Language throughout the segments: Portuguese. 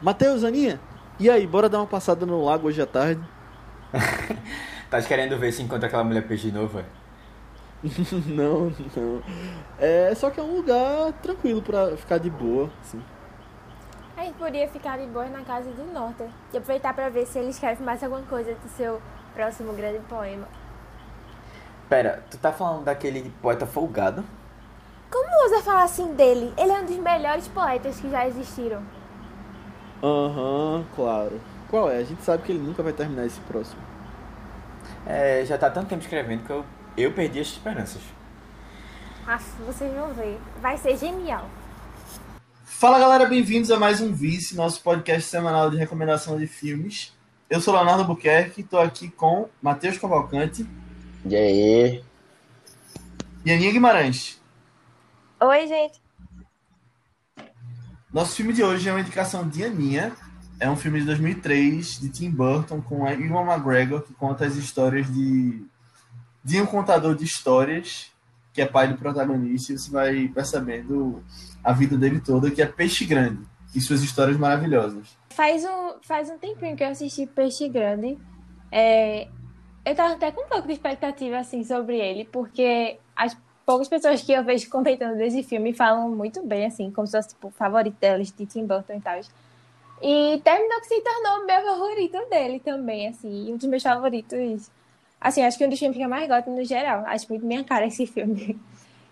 Matheus, Aninha, e aí, bora dar uma passada no lago hoje à tarde? tá querendo ver se encontra aquela mulher peixe de novo, não, não. É só que é um lugar tranquilo pra ficar de boa, assim. A gente podia ficar de boa na casa de Norte e aproveitar pra ver se ele escreve mais alguma coisa do seu próximo grande poema. Pera, tu tá falando daquele poeta folgado? Como usa falar assim dele? Ele é um dos melhores poetas que já existiram. Aham, uhum, claro. Qual é? A gente sabe que ele nunca vai terminar esse próximo. É, já tá tanto tempo escrevendo que eu, eu perdi as esperanças. Ah, vocês vão ver. Vai ser genial. Fala galera, bem-vindos a mais um Vice, nosso podcast semanal de recomendação de filmes. Eu sou Leonardo Buquerque, estou aqui com Matheus Cavalcante. E aí? E Aninha Guimarães. Oi, gente. Nosso filme de hoje é uma indicação de Aninha. É um filme de 2003 de Tim Burton com a Ewan McGregor que conta as histórias de de um contador de histórias que é pai do protagonista e você vai percebendo a vida dele toda que é Peixe Grande e suas histórias maravilhosas. Faz um, faz um tempinho que eu assisti Peixe Grande. É, eu tava até com um pouco de expectativa assim sobre ele, porque as poucas pessoas que eu vejo comentando desse filme falam muito bem, assim, como se fosse tipo, o favorito delas, de Tim Burton e tal. E terminou que se tornou meu favorito dele também, assim, um dos meus favoritos. Assim, acho que um dos filmes que eu mais gosto no geral. Acho muito minha cara esse filme.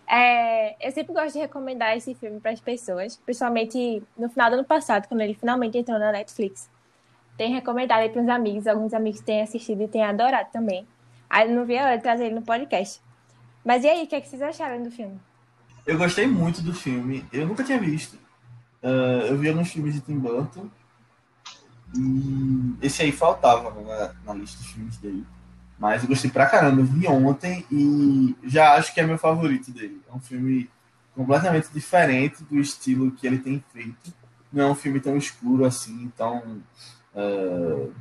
É, eu sempre gosto de recomendar esse filme para as pessoas, principalmente no final do ano passado, quando ele finalmente entrou na Netflix. Tem recomendado aí para uns amigos, alguns amigos têm assistido e têm adorado também. Aí não vi a hora de trazer ele no podcast. Mas e aí, o que, é que vocês acharam do filme? Eu gostei muito do filme. Eu nunca tinha visto. Uh, eu vi alguns filmes de Tim Burton. E esse aí faltava na, na lista dos filmes dele. Mas eu gostei pra caramba. Eu vi ontem e já acho que é meu favorito dele. É um filme completamente diferente do estilo que ele tem feito. Não é um filme tão escuro assim, tão, uh,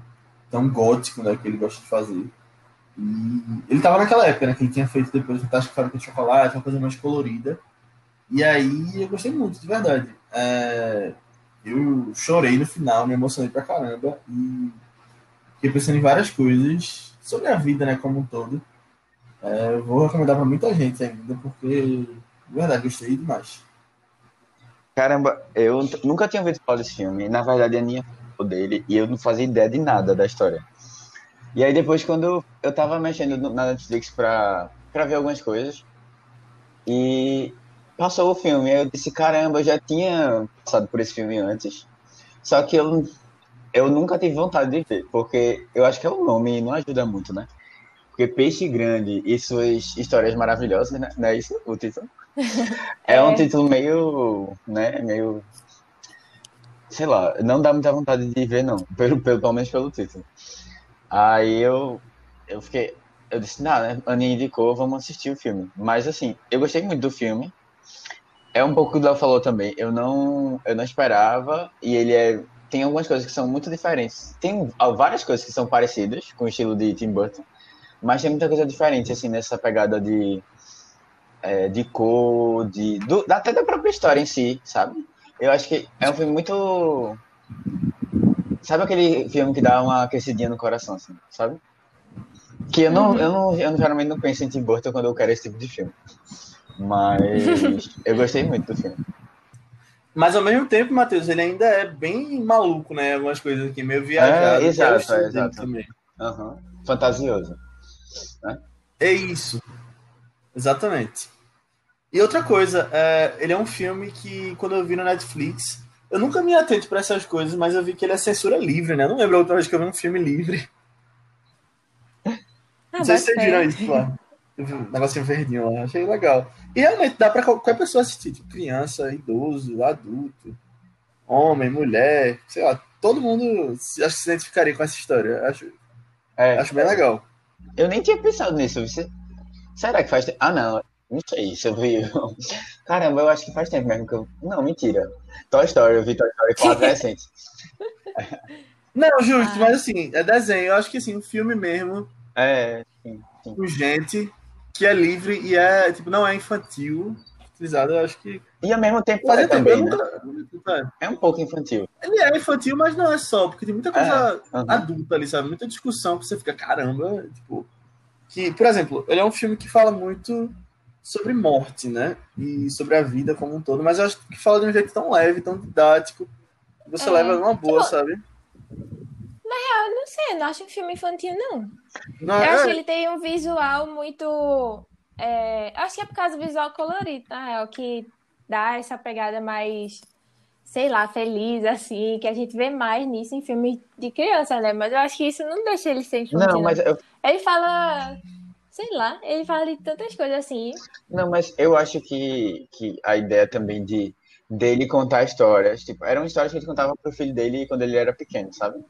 tão gótico né, que ele gosta de fazer. E ele tava naquela época, né? Que ele tinha feito depois o Tático Fábrica de Chocolate, uma coisa mais colorida. E aí eu gostei muito, de verdade. É, eu chorei no final, me emocionei pra caramba e fiquei pensando em várias coisas sobre a vida, né, como um todo. É, vou recomendar pra muita gente ainda, porque, de verdade, gostei demais. Caramba, eu nunca tinha ouvido falar desse filme. Na verdade, a Aninha falou dele e eu não fazia ideia de nada da história. E aí depois quando eu tava mexendo na Netflix pra, pra ver algumas coisas, e passou o filme, eu disse, caramba, eu já tinha passado por esse filme antes, só que eu, eu nunca tive vontade de ver, porque eu acho que é o nome não ajuda muito, né? Porque Peixe Grande e suas histórias maravilhosas, né? Não é isso o título? É, é um título meio, né, meio... Sei lá, não dá muita vontade de ver, não, pelo, pelo, pelo menos pelo título. Aí eu, eu fiquei. Eu disse, nada, né? Aninha indicou, vamos assistir o filme. Mas assim, eu gostei muito do filme. É um pouco o que o Léo falou também. Eu não, eu não esperava. E ele é. Tem algumas coisas que são muito diferentes. Tem várias coisas que são parecidas com o estilo de Tim Burton. Mas tem muita coisa diferente, assim, nessa pegada de. É, de cor, de. Do, até da própria história em si, sabe? Eu acho que é um filme muito Sabe aquele filme que dá uma aquecidinha no coração, assim, sabe? Que eu não, uhum. eu não, eu geralmente não penso em Tim Burton quando eu quero esse tipo de filme. Mas eu gostei muito do filme. Mas ao mesmo tempo, Matheus, ele ainda é bem maluco, né? Algumas coisas aqui, meio viajado. É, exato, é, exato. Também. Uhum. Fantasioso. Né? É isso. Exatamente. E outra coisa, é, ele é um filme que, quando eu vi na Netflix, eu nunca me atento para essas coisas, mas eu vi que ele é censura livre, né? Não lembro a outra vez que eu vi um filme livre. Ah, não sei se vocês viram isso lá. Eu um negocinho verdinho lá, achei legal. E realmente dá para qualquer pessoa assistir, tipo, criança, idoso, adulto, homem, mulher, sei lá, todo mundo acho que se identificaria com essa história. Acho, é, acho bem legal. Eu nem tinha pensado nisso. Você... Será que faz. Ah, não. Não sei se eu vi. Caramba, eu acho que faz tempo mesmo que eu. Não, mentira. Toy Story, eu vi Toy Story 4 recente. Não, justo, ah. mas assim, é desenho. Eu acho que assim, um filme mesmo. É, sim, sim. Com gente que é livre e é, tipo, não é infantil. Utilizado, eu acho que. E ao mesmo tempo Mas é é tempo, também, eu né? é. É um pouco infantil. Ele é infantil, mas não é só, porque tem muita coisa É, aham. adulta ali, sabe? Muita discussão que você fica, caramba, tipo. Que, por exemplo, ele é um filme que fala muito sobre morte, né? E sobre a vida como um todo, mas eu acho que fala de um jeito tão leve, tão didático, que você É. leva numa boa, Tipo, sabe? Eu não sei, eu não acho um filme infantil, não. Não, Eu é- acho que ele tem um visual muito. É, acho que é por causa do visual colorido, na real, que dá essa pegada mais, sei lá, feliz, assim, que a gente vê mais nisso em filmes de criança, né? Mas eu acho que isso não deixa ele ser infantil. Não, mas eu, Ele fala. Sei lá, ele fala de tantas coisas assim. não, mas eu acho que, que a ideia também de dele contar histórias, tipo, eram histórias que ele contava pro filho dele quando ele era pequeno, sabe?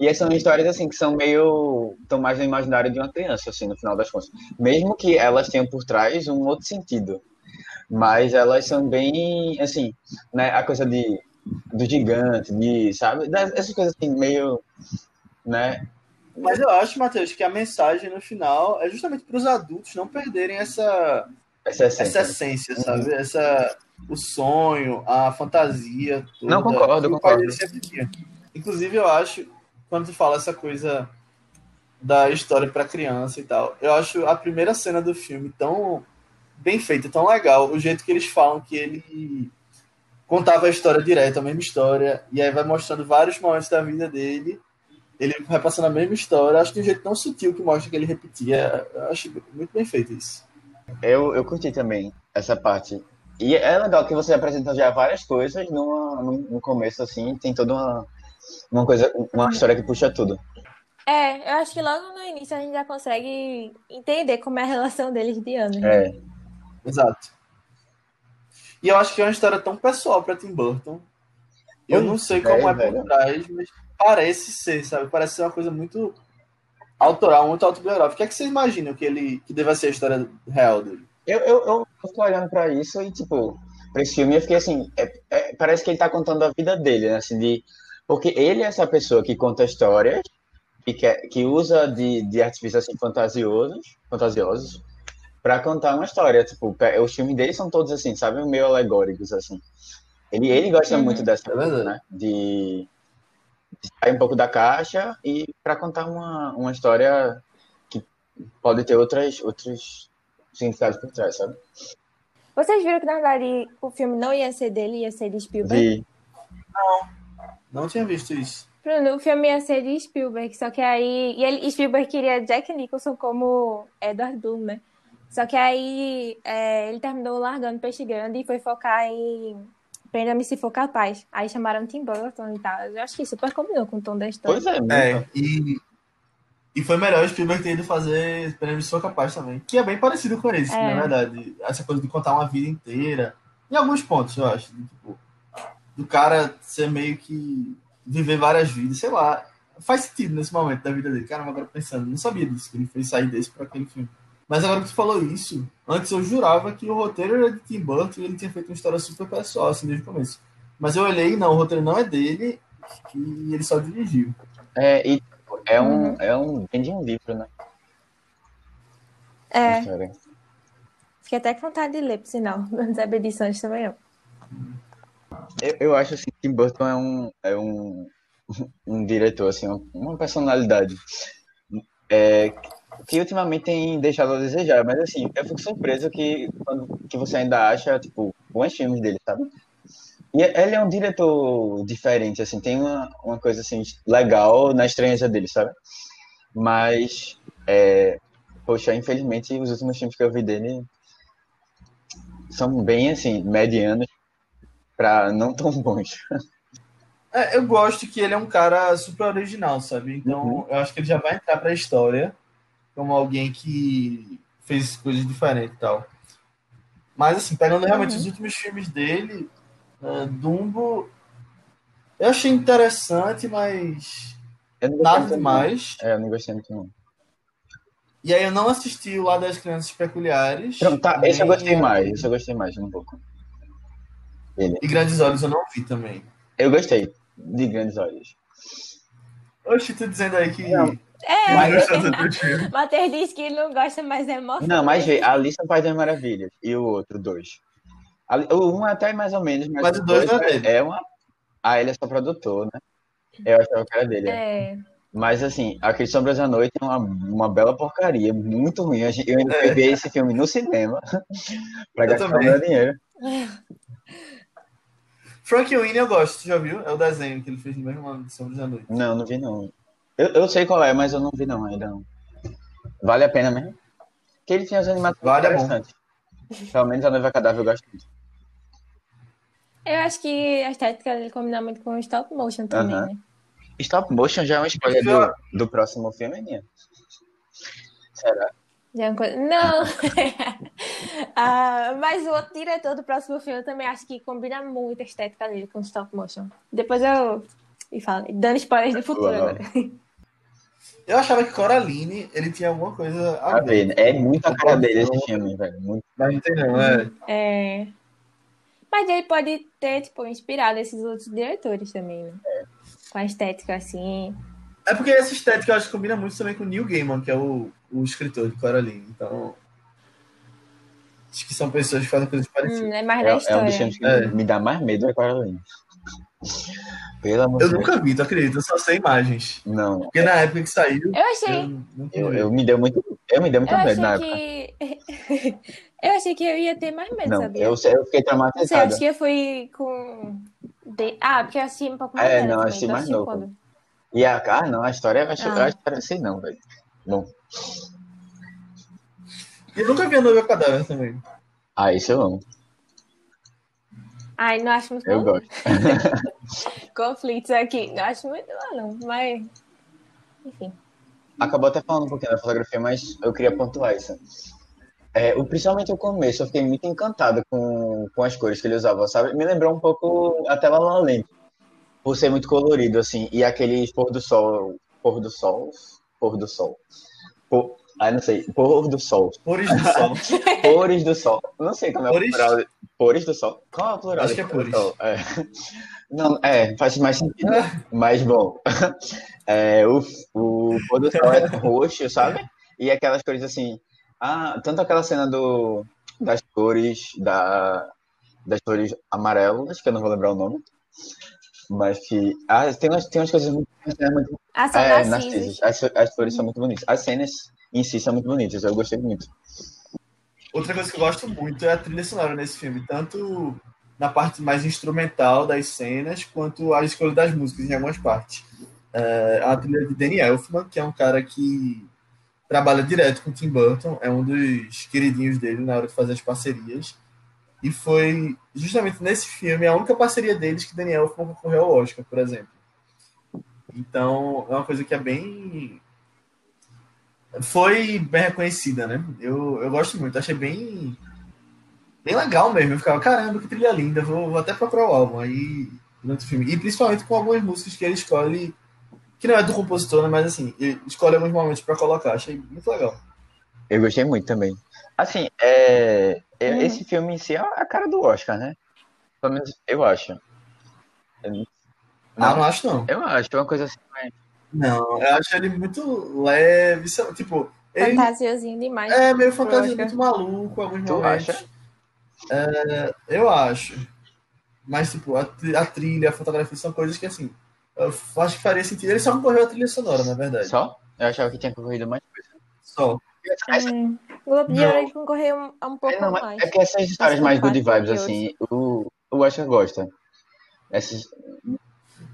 E essas são histórias assim que são meio estão mais no imaginário de uma criança, assim, no final das contas. Mesmo que elas tenham por trás um outro sentido. Mas elas são bem, assim, né, a coisa de do gigante, de, sabe? Essas coisas assim meio, né? Mas eu acho, Matheus, que a mensagem no final é justamente para os adultos não perderem essa, Essa essência. essa essência, sabe? Essa, o sonho, a fantasia. Toda, Não, concordo, concordo. dele sempre tinha. Inclusive, eu acho, quando tu fala essa coisa da história para criança e tal, eu acho a primeira cena do filme tão bem feita, tão legal. O jeito que eles falam que ele contava a história direto, a mesma história, e aí vai mostrando vários momentos da vida dele. Ele vai passando a mesma história, acho que de um jeito tão sutil que mostra que ele repetia. Eu acho muito bem feito isso. Eu, eu curti também essa parte. E é legal que você apresenta já várias coisas numa, num- no começo, assim, tem toda uma, uma coisa, uma história que puxa tudo. É, eu acho que logo no início a gente já consegue entender como é a relação deles de anos. né? É, Exato. E eu acho que é uma história tão pessoal para Tim Burton. Eu não sei é, como é, velho. por trás, mas parece ser, sabe? Parece ser uma coisa muito autoral, muito autobiográfica. O que é que você imagina que ele que deva ser a história real dele? eu, eu, eu olhando pra isso e, tipo, pra esse filme eu fiquei assim, é- é- parece que ele tá contando a vida dele, né, assim, de... Porque ele é essa pessoa que conta histórias e que, que usa de, de artifícios, assim, fantasiosos, fantasiosos pra contar uma história, tipo, os filmes dele são todos, assim, sabe, meio alegóricos, assim. Ele, ele gosta Uhum. muito dessa É verdade. né? De, sair um pouco da caixa e para contar uma, uma história que pode ter outras, outros significados por trás, sabe? Vocês viram que, na verdade, o filme não ia ser dele, ia ser de Spielberg? Vi. Não tinha visto isso. Bruno, o filme ia ser de Spielberg, só que aí. E ele, Spielberg queria Jack Nicholson como Edward Bloom, né? Só que aí é, ele terminou largando Peixe Grande e foi focar em Prenda-me se for capaz. Aí chamaram Tim Burton e tal. Eu acho que super combinou com o tom da história. Pois é, muito. É, e, e foi melhor o Spielberg ter ido fazer Prêmio de Sua Capaz também. Que é bem parecido com esse, É. na verdade. Essa coisa de contar uma vida inteira. Em alguns pontos, eu acho. tipo, do cara ser meio que viver várias vidas, sei lá. Faz sentido nesse momento da vida dele. Caramba, agora pensando, não sabia disso, que ele fez sair desse para aquele filme. Mas agora que tu falou isso, antes eu jurava que o roteiro era de Tim Burton e ele tinha feito uma história super pessoal, assim, desde o começo. Mas eu olhei, não, o roteiro não é dele e ele só dirigiu. É, e é um, Uhum. é um, vem de um livro, né? É, fiquei até com vontade de ler, por sinal. Não sabe edições também não. Eu, eu acho assim, que Tim Burton é um, é um, um diretor, assim, uma personalidade é, que ultimamente tem deixado a desejar, mas assim, eu fico surpreso que, quando, que você ainda acha, tipo, bons filmes dele, sabe? E ele é um diretor diferente, assim, tem uma, uma coisa, assim, legal na estranheza dele, sabe? Mas, é, poxa, infelizmente, os últimos filmes que eu vi dele são bem, assim, medianos pra não tão bons. É, eu gosto que ele é um cara super original, sabe? Então, Uhum. eu acho que ele já vai entrar pra história como alguém que fez coisas diferentes e tal. Mas, assim, pegando realmente Uhum. os últimos filmes dele, é, Dumbo, eu achei interessante, mas nada demais. É, eu não gostei muito, não. E aí eu não assisti o Lado das Crianças Peculiares. Pronto, tá, esse eu gostei mais, esse eu gostei mais um pouco. E Grandes Olhos eu não vi também. Eu gostei de Grandes Olhos. Oxi, tô dizendo aí que Não. É, teu filme. Matheus disse que ele não gosta mais é emoção. Não, mas vê, Alice no País das Maravilhas e o outro, dois. O um até mais ou menos, mas, Mas o dois dois não é dele. é uma. Ah, ele é só produtor, né? Eu achava que era dele. é. É. Mas assim, aquele Sombras da Noite é uma, uma bela porcaria, muito ruim. Eu ainda É. fui ver esse filme no cinema pra gastar também. meu dinheiro. Frank Winnie eu gosto, já viu? É o desenho que ele fez no mesmo ano de Sombras da Noite. Não, não vi não. Eu, eu sei qual é, mas eu não vi não ainda não. Vale a pena mesmo? Porque ele tinha as animações Vale, é interessantes. Pelo menos a Noiva Cadáver eu gosto muito. Eu acho que a estética dele combina muito com o stop motion também, Aham. né? Stop Motion já é uma escolha do, do próximo filme, Aninha? Será? Já é uma coisa... Não! Ah, mas o outro diretor do próximo filme eu também acho que combina muito a estética dele com o stop motion. Depois eu e falo, dando spoilers do futuro Uau. agora. Eu achava que Coraline, ele tinha alguma coisa a A ver? É muito a cara dele esse filme, velho. Muito. Mas não tem não, é. É... Mas ele pode ter, tipo, inspirado esses outros diretores também, né? Com a estética assim. É porque essa estética eu acho que combina muito também com o Neil Gaiman, que é o, o escritor de Coraline. Então. Acho que são pessoas que fazem coisas parecidas. Hum, é mais É, da é um história. dos filmes que É. me dá mais medo é Coraline. Pelo amor Eu de Deus. nunca vi, tu acredita? Eu só sei imagens. Não, Porque na época que saiu, Eu achei. eu eu, eu me deu muito. Eu me dei muito Eu medo na achei época. que. eu achei que eu ia ter mais medo, Não, sabia? eu, eu fiquei Não sei, traumatizado. acho que eu fui com. de- Ah, porque eu assisti um pouco mais É, não, assisti Tu mais novo. quando? E a, ah, não, a história eu acho, Ah. eu que assim, não, velho. Bom, eu nunca vi a noiva cadáver também. ah, isso eu amo. Ai, não acho muito Eu bom. gosto. Conflitos aqui. Não acho muito bom, não. Mas. Enfim. Acabou até falando um pouquinho da fotografia, mas eu queria pontuar isso. É, o, principalmente o começo, eu fiquei muito encantado com, com as cores que ele usava, sabe? Me lembrou um pouco até La La Land, por ser muito colorido, assim, e aquele pôr do sol, pôr do sol, pôr do sol, pôr, ah, não sei, pôr do sol, Pores do sol. pores do sol, não sei como é o plural, pores do sol, qual é o plural? Acho que é pores. É. Não, é, faz mais sentido, mas bom, é, o, o pôr do sol é roxo, sabe? E aquelas cores assim, ah, tanto aquela cena do, das cores, da, das cores amarelas, que eu não vou lembrar o nome, mas que, ah, tem umas, tem umas coisas muito, muito Ah, são é, narcisos. As, as flores são muito bonitas. As cenas em si são muito bonitas. Eu gostei muito. Outra coisa que eu gosto muito é a trilha sonora nesse filme, tanto na parte mais instrumental das cenas, quanto a escolha das músicas em algumas partes. É, a trilha de Danny Elfman, que é um cara que trabalha direto com Tim Burton, é um dos queridinhos dele na hora de fazer as parcerias. E foi justamente nesse filme a única parceria deles que Elfman concorreu ao Oscar, por exemplo. Então, é uma coisa que é bem foi bem reconhecida, né? Eu, eu gosto muito, achei bem bem legal mesmo. Eu ficava, caramba, que trilha linda, vou, vou até procurar o álbum aí durante o filme. E principalmente com algumas músicas que ele escolhe, que não é do compositor, né? Mas assim, ele escolhe alguns momentos pra colocar. Achei muito legal. Eu gostei muito também. Assim, é, é- Uhum. esse filme em si é a cara do Oscar, né? Pelo menos eu acho. Eu- Ah, Não, não acho não. eu acho. É uma coisa assim. mas- Não, eu acho ele muito leve, tipo, ele Fantasiozinho demais. é meio fantasia, muito maluco alguns Tu momentos. acha? É, eu acho. Mas, tipo, a, a trilha, a fotografia são coisas que, assim, eu acho que faria sentido. Ele só concorreu a trilha sonora, na verdade. Só? Eu achava que tinha concorrido mais coisa. Só. Essa- Hum, o Globo de Não. Ouro ele concorreu um, um pouco é, não, mais. é que essas histórias mais good vibes, assim, o, o Oscar gosta. Essas,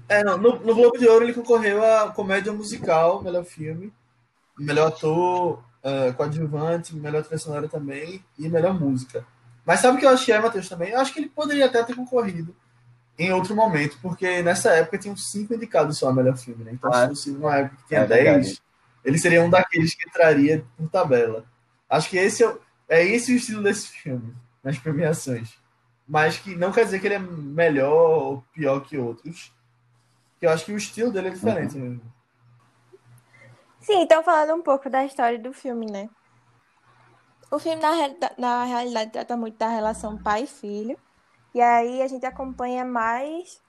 É, não, no, no Globo de Ouro ele concorreu a comédia musical, melhor filme, melhor ator, eh, coadjuvante, melhor trilha sonora também e melhor música. Mas sabe o que eu achei, Matheus, também? Eu acho que ele poderia até ter concorrido em outro momento, porque nessa época tinham cinco indicados só a melhor filme, né? Então, Ah, se fosse numa época que tinha é verdade. dez, ele seria um daqueles que entraria por tabela. Acho que esse é, o- é esse o estilo desse filme, nas premiações. Mas que não quer dizer que ele é melhor ou pior que outros. Que eu acho que o estilo dele é diferente Uhum. mesmo. Sim, então falando um pouco da história do filme, né? O filme, na, realida- na realidade, trata muito da relação pai e filho. E aí a gente acompanha mais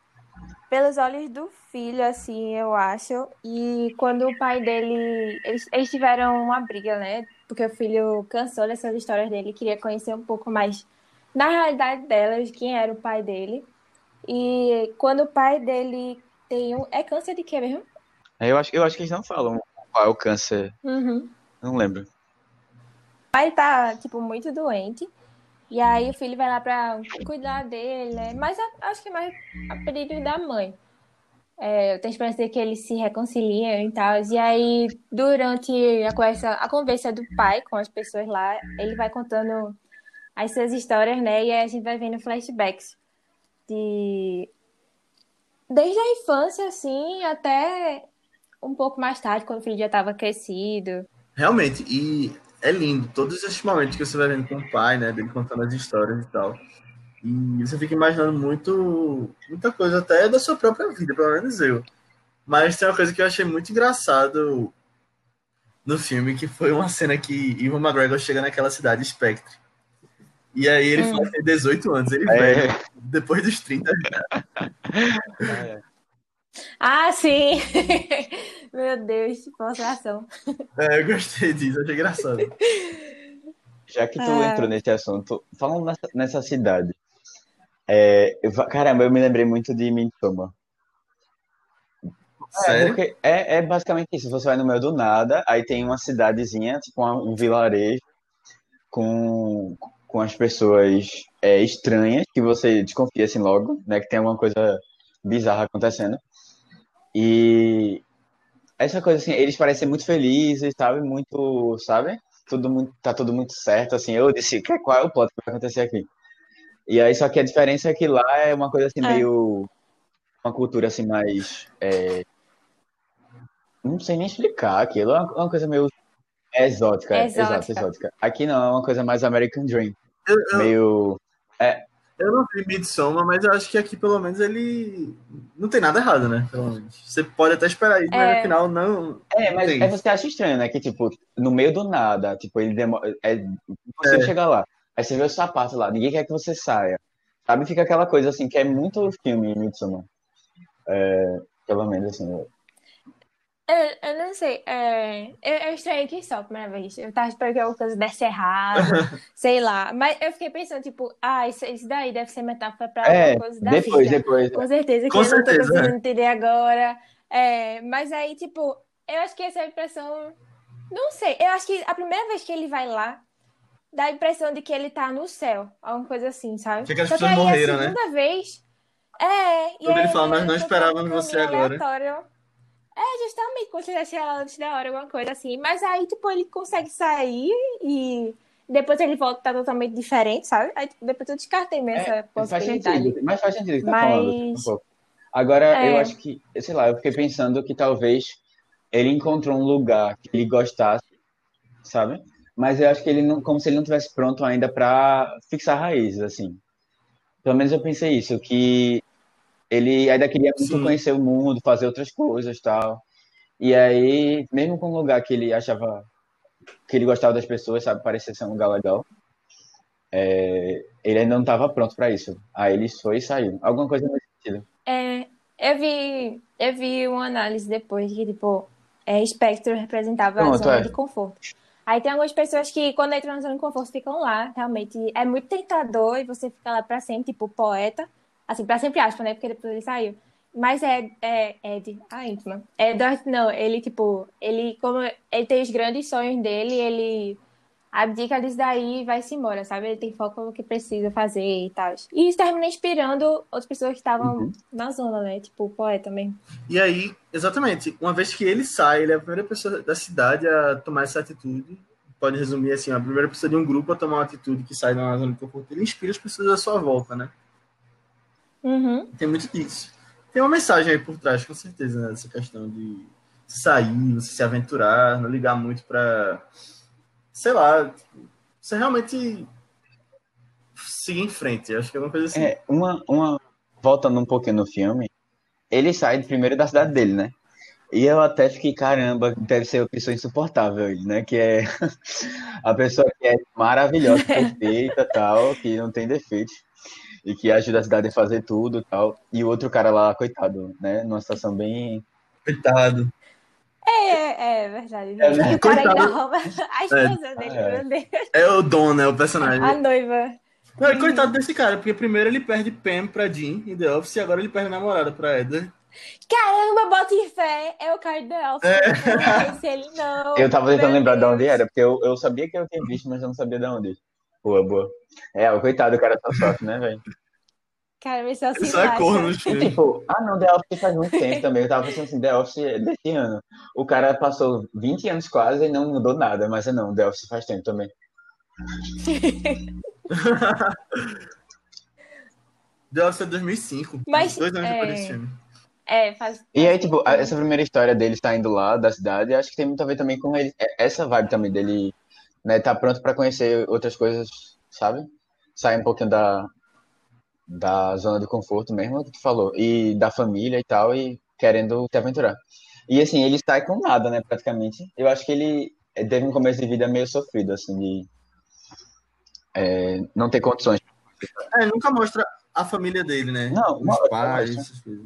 pelos olhos do filho, assim, eu acho. E quando o pai dele. Eles, eles tiveram uma briga, né? Porque o filho cansou dessas histórias dele e queria conhecer um pouco mais na realidade delas quem era o pai dele. E quando o pai dele tem um. É câncer de quê mesmo? Eu acho, eu acho que eles não falam qual é o câncer. Uhum. Não lembro. Pai tá, tipo, muito doente. E aí o filho vai lá pra cuidar dele, né? Mas acho que é mais a pedido da mãe. É, eu tenho esperança de que eles se reconciliem e tal. E aí, durante a conversa, a conversa do pai com as pessoas lá, ele vai contando as suas histórias, né? E aí a gente vai vendo flashbacks de desde a infância, assim, até um pouco mais tarde, quando o filho já estava crescido. Realmente, e é lindo todos esses momentos que você vai vendo com o pai, né? Dele contando as histórias e tal. E você fica imaginando muito, muita coisa até da sua própria vida, pelo menos eu. Mas tem uma coisa que eu achei muito engraçado no filme, que foi uma cena que Ivan McGregor chega naquela cidade, Spectre. E aí ele Hum. tem 18 anos, ele É. velho, depois dos 30. Ah, sim! Meu Deus, que concentração. É, eu gostei disso, achei engraçado. Já que tu Ah. entrou nesse assunto, falando nessa, nessa cidade, é, eu caramba, eu me lembrei muito de Midsommar. É, porque é, é basicamente isso. Você vai no meio do nada, aí tem uma cidadezinha, tipo uma- um vilarejo, com, com as pessoas é, estranhas, que você desconfia assim logo, né? Que tem alguma coisa bizarra acontecendo. E essa coisa assim, eles parecem muito felizes, sabe? Muito, sabe? Tudo muito, tá tudo muito certo, assim. Eu disse, "Que- qual é o plot que vai acontecer aqui? E aí, só que a diferença é que lá é uma coisa assim, É. meio. Uma cultura assim mais. é, Não sei nem explicar aquilo. É uma uma coisa meio exótica. é, Exótica. Exato, exótica. Aqui não, é uma coisa mais American Dream. Eu, eu, Meio. Eu não vi Midsommar, mas eu acho que aqui pelo menos ele não tem nada errado, né? Pelo menos. Você pode até esperar isso, mas É. no final não. É, mas Sim. é você acha estranho, né? Que, tipo, no meio do nada, tipo, ele demora. É impossível É. chegar lá. Aí você vê o sapato lá, ninguém quer que você saia. Sabe? Fica aquela coisa assim, que é muito filme Midsommar. É, pelo menos assim. Eu- Eu, não sei, é, eu, eu estranhei aqui só a primeira vez. Eu tava esperando que alguma coisa desse errado, sei lá. Mas eu fiquei pensando, tipo, ah, isso, isso daí deve ser metáfora pra É, alguma coisa da depois, vida. depois. Com certeza, que Com eu não tô certeza, conseguindo entender agora. É, mas aí, tipo, eu acho que essa é impressão. Não sei, eu acho que a primeira vez que ele vai lá, dá a impressão de que ele tá no céu, alguma coisa assim, sabe? Que aquelas Só que pessoas aí morreram, a né? segunda vez. É, e Quando ele aí fala, "Nós não esperávamos você agora." aleatório. É, justamente, como se tivesse ela antes da hora, alguma coisa assim. Mas aí, tipo, ele consegue sair e depois ele volta tá totalmente diferente, sabe? Aí, tipo, depois eu descartei mesmo essa É, faz possibilidade. sentido, mas faz sentido que tá Mas- falando um pouco. Agora, É. eu acho que, sei lá, eu fiquei pensando que talvez ele encontrou um lugar que ele gostasse, sabe? Mas eu acho que ele não, como se ele não tivesse pronto ainda pra fixar raízes, assim. Pelo menos eu pensei isso, que ele ainda queria muito Sim. conhecer o mundo, fazer outras coisas, tal. E aí, mesmo com um lugar que ele achava que ele gostava das pessoas, sabe, parecia ser um lugar legal, é, ele ainda não estava pronto para isso. Aí ele foi e saiu. Alguma coisa nesse sentido. É, eu vi, eu vi uma análise depois que, tipo, é, espectro representava a Pronto, zona é. de conforto. Aí tem algumas pessoas que, quando entram na zona de conforto, ficam lá. Realmente é muito tentador e você fica lá pra sempre, tipo, poeta. Assim, pra sempre aspa, né? Porque depois ele saiu. Mas é, é Ed, a íntima. Edward, não, ele, tipo, ele, como ele tem os grandes sonhos dele, ele abdica disso daí e vai-se embora, sabe? Ele tem foco no que precisa fazer e tal. E isso termina inspirando outras pessoas que estavam Uhum. na zona, né? Tipo, o poeta mesmo. E aí, exatamente, uma vez que ele sai, ele é a primeira pessoa da cidade a tomar essa atitude. Pode resumir assim, a primeira pessoa de um grupo a tomar uma atitude que sai da zona de conforto. Ele inspira as pessoas à sua volta, né? Uhum. Tem muito disso. Tem uma mensagem aí por trás, com certeza, né? Essa questão de sair, você se aventurar, não ligar muito pra. Sei lá, você realmente seguir em frente. Acho que é uma coisa assim. É, uma, uma. Voltando um pouquinho no filme, ele sai primeiro da cidade dele, né? E eu até fiquei, caramba, deve ser uma pessoa insuportável, ele, né? Que é a pessoa que é maravilhosa, perfeita tal, que não tem defeitos. E que ajuda a cidade a fazer tudo tal. E o outro cara lá, coitado, né? Numa situação bem. Coitado. É, é verdade. É, e o cara ainda coitado. rouba a esposa dele, É. meu Deus. É o Dom, né? O personagem. A noiva. Não, e coitado desse cara, porque primeiro ele perde Pam pra Jean em The Office e agora ele perde a namorada pra Eder. Caramba, bota em fé. É o cara do Elf. É. Não sei ele não. Eu tava tentando lembrar de onde era, porque eu, eu sabia que eu tinha visto, mas eu não sabia de onde. Boa, boa. É, o coitado, o cara só sofre, né, velho? Cara, mas se só é corno tipo, ah não, The Office faz muito tempo também. Eu tava pensando assim, The Office é desse ano. O cara passou 20 anos quase e não mudou nada, mas é não, The Office faz tempo também. The Office é 2005. Mas, Dois anos depois é, desse filme. É, faz. E aí, tipo, essa primeira história dele saindo lá da cidade, acho que tem muito a ver também com ele, é- essa vibe também dele, né, tá pronto pra conhecer outras coisas, sabe? Sair um pouquinho da, da zona de conforto mesmo, o que tu falou, e da família e tal, e querendo se aventurar. E assim, ele sai com nada, né, praticamente. Eu acho que ele teve um começo de vida meio sofrido, assim, de é, não ter condições. É, nunca mostra a família dele, né? Não, Os pais, essas coisas.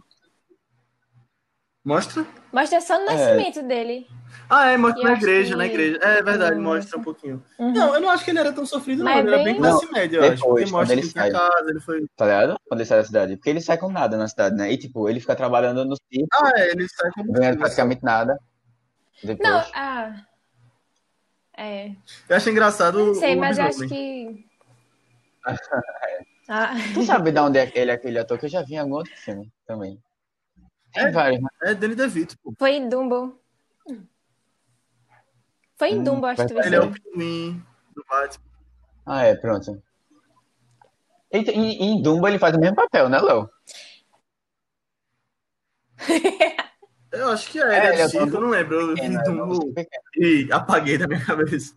Mostra? Mostra só no É. nascimento dele. Ah, é, mostra Eu na acho igreja, que- na igreja. É verdade, mostra um pouquinho. Uhum. Não, eu não acho que ele era tão sofrido, não. Mas Ele era bem- classe média, eu acho. depois, Porque mostra ele sai. casa, ele foi. Tá ligado? Quando ele sai da cidade. Porque ele sai com nada na cidade, né? E tipo, ele fica trabalhando no circo, Ah, é, ele sai ganhando filho, praticamente nada. Depois. Não, ah. É. Eu acho engraçado Não o sei, mas eu acho que. Ah, Tu sabe de onde é ele é aquele ator que eu já vi em algum outro filme também. Tem É? vários, né? É Danny DeVito, pô. foi em Dumbo. Foi em Hum, Dumbo, acho que tu verdade. Ele é o pinguim do Batman. Ah, é, pronto. E, e- em Dumbo ele faz o mesmo papel, né, Léo? Eu acho que é, É, ele é ele é eu não lembro. Eu vi é, Dumbo pequeno. e apaguei da minha cabeça.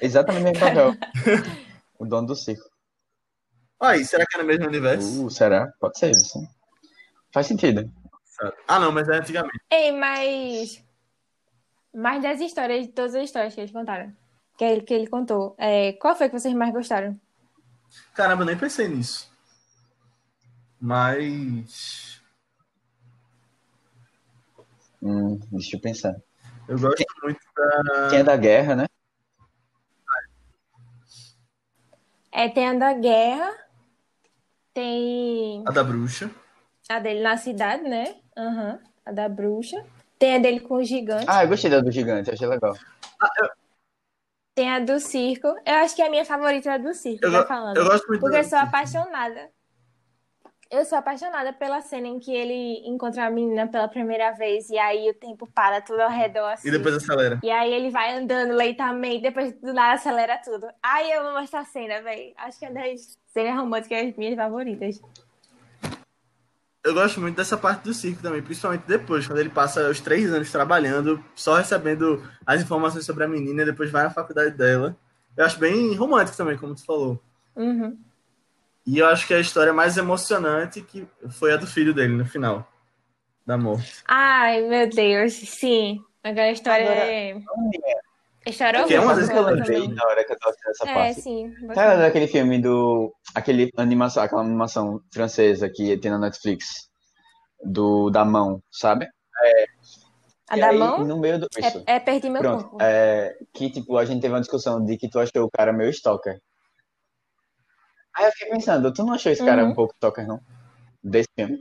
Exatamente o mesmo papel. o dono do circo. Aí, será que é no mesmo universo? Uh, será? Pode ser isso. Faz sentido. Ah, não, mas é antigamente. Ei, mas. Mais das histórias, de todas as histórias que eles contaram. Que ele, que ele contou. É, qual foi que vocês mais gostaram? Caramba, eu nem pensei nisso. Mas. Hum, deixa eu pensar. Eu gosto muito da. Tem a da guerra, né? É, tem a da guerra. Tem A da bruxa. a dele na cidade, né? Aham. A da bruxa. Tem a dele com o gigante. Ah, eu gostei da do gigante, achei legal. Tem a do circo. Eu acho que a minha favorita é a do circo, Eu, tá falando. eu gosto muito Porque eu sou apaixonada. Eu sou apaixonada pela cena em que ele encontra a menina pela primeira vez e aí o tempo para tudo ao redor assim. E depois acelera. E aí ele vai andando lentamente, depois do nada acelera tudo. Ai, eu amo essa cena, velho. Acho que é das cenas românticas minhas favoritas. Eu gosto muito dessa parte do circo também, principalmente depois, quando ele passa os três anos trabalhando, só recebendo as informações sobre a menina e depois vai na faculdade dela. Eu acho bem romântico também, como tu falou. Uhum. E eu acho que a história mais emocionante que foi a do filho dele no final. Da morte. Ai, meu Deus, sim. Aquela história Agora, é. É chorou? Que é uma Sabe das o que eu lembrei na hora que eu tava assistindo essa É, parte? sim. Sabe bacana. daquele filme do. Aquele animação, aquela animação francesa que tem na Netflix? Do da mão, sabe? A E da aí, mão no meio do. Isso. é, é perdi meu Pronto. corpo. É, que tipo, a gente teve uma discussão de que tu achou o cara meio stalker. Aí eu fiquei pensando, tu não achou esse cara Uhum. um pouco stalker, não? Desse filme?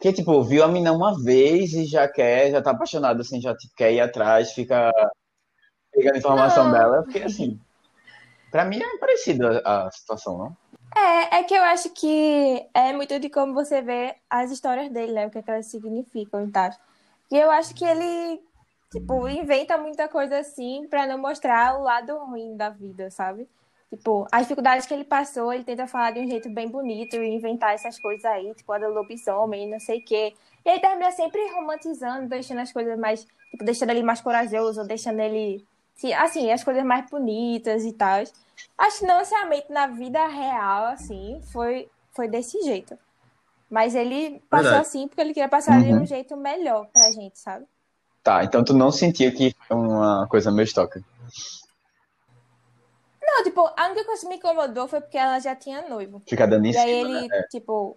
Que tipo, viu a mina uma vez e já quer, já tá apaixonado, assim, já tipo, quer ir atrás, fica pegando informação Não. dela, porque assim. Pra mim é parecida a, situação, não? É, é que eu acho que é muito de como você vê as histórias dele, né? O que, é que elas significam e tal. E eu acho que ele, tipo, inventa muita coisa assim pra não mostrar o lado ruim da vida, sabe? Tipo, as dificuldades que ele passou, ele tenta falar de um jeito bem bonito e inventar essas coisas aí, tipo, a do lobisomem, não sei o quê. E aí termina sempre romantizando, deixando as coisas mais, tipo, deixando ele mais corajoso, deixando ele, assim, as coisas mais bonitas e tal. Acho que não necessariamente na vida real, assim, foi, foi desse jeito. Mas ele passou Verdade. assim porque ele queria passar de um Uhum. jeito melhor pra gente, sabe? Tá, então tu não sentia que foi uma coisa meio stalker. Não, tipo, a única coisa que me incomodou foi porque ela já tinha noivo. Ficar dando em E aí ele, né? tipo,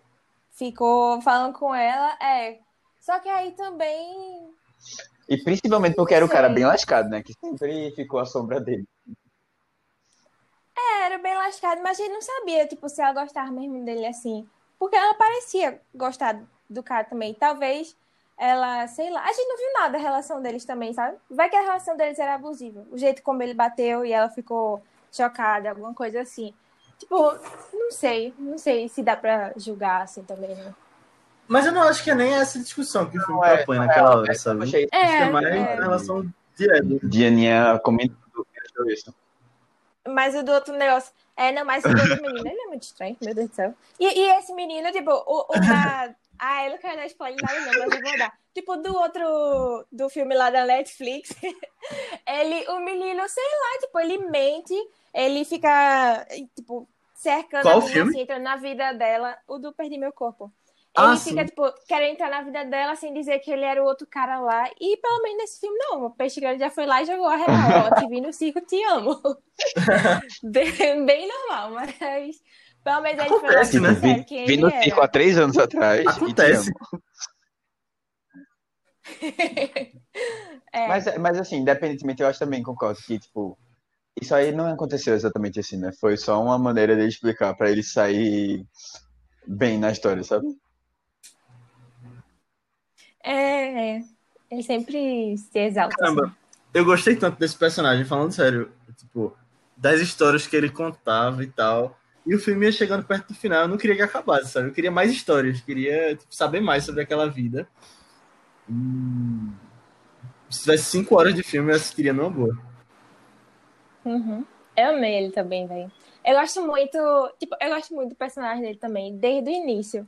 ficou falando com ela, é. Só que aí também. E principalmente porque era o cara bem lascado, né? Que sempre ficou à sombra dele. Era, era bem lascado, mas a gente não sabia, tipo, se ela gostava mesmo dele assim. Porque ela parecia gostar do cara também. Talvez ela, sei lá, a gente não viu nada da relação deles também, sabe? Vai que a relação deles era abusiva. O jeito como ele bateu e ela ficou chocada, alguma coisa assim. Tipo, não sei, não sei se dá pra julgar assim também, né? Mas eu não acho que é nem essa discussão que o filme Não, é, propõe não é, naquela é, hora, sabe? eu achei- Acho que é É, mais é. em relação direta. Dianinha achou isso. Mas o do outro negócio. É, não, mas o do outro menino, ele é muito estranho, meu Deus do céu. E, e esse menino, tipo, o, o da. Ah, eu não quero dar spoiler nada, não, mas eu vou dar. Tipo, do outro. Do filme lá da Netflix. ele, o menino, sei lá, tipo, ele mente, ele fica, tipo, cercando Qual a menina, filme? assim, entrando na vida dela. O do Perdi Meu Corpo. Ah, Ele sim. fica, tipo, querendo entrar na vida dela sem dizer que ele era o outro cara lá. E pelo menos nesse filme, não. O Peixe Grande já foi lá e jogou a real. Ó, te vi no circo, te amo. bem, bem normal, mas pelo menos ele foi lá Acontece, e né? Vi, quem vi ele no era. circo há três anos atrás. te Acontece. É. Mas, mas assim, independentemente, eu acho também, concordo que, tipo, isso aí não aconteceu exatamente assim, né? Foi só uma maneira de explicar pra ele sair bem na história, sabe? É, é. Ele sempre se exalta. Caramba, assim. eu gostei tanto desse personagem, falando sério, tipo, das histórias que ele contava e tal. E o filme ia chegando perto do final, eu não queria que acabasse, sabe? Eu queria mais histórias, queria tipo, saber mais sobre aquela vida. E... Se tivesse cinco horas de filme, eu assistiria numa boa. Uhum. Eu amei ele também, velho. Eu gosto muito, tipo, eu gosto muito do personagem dele também, desde o início.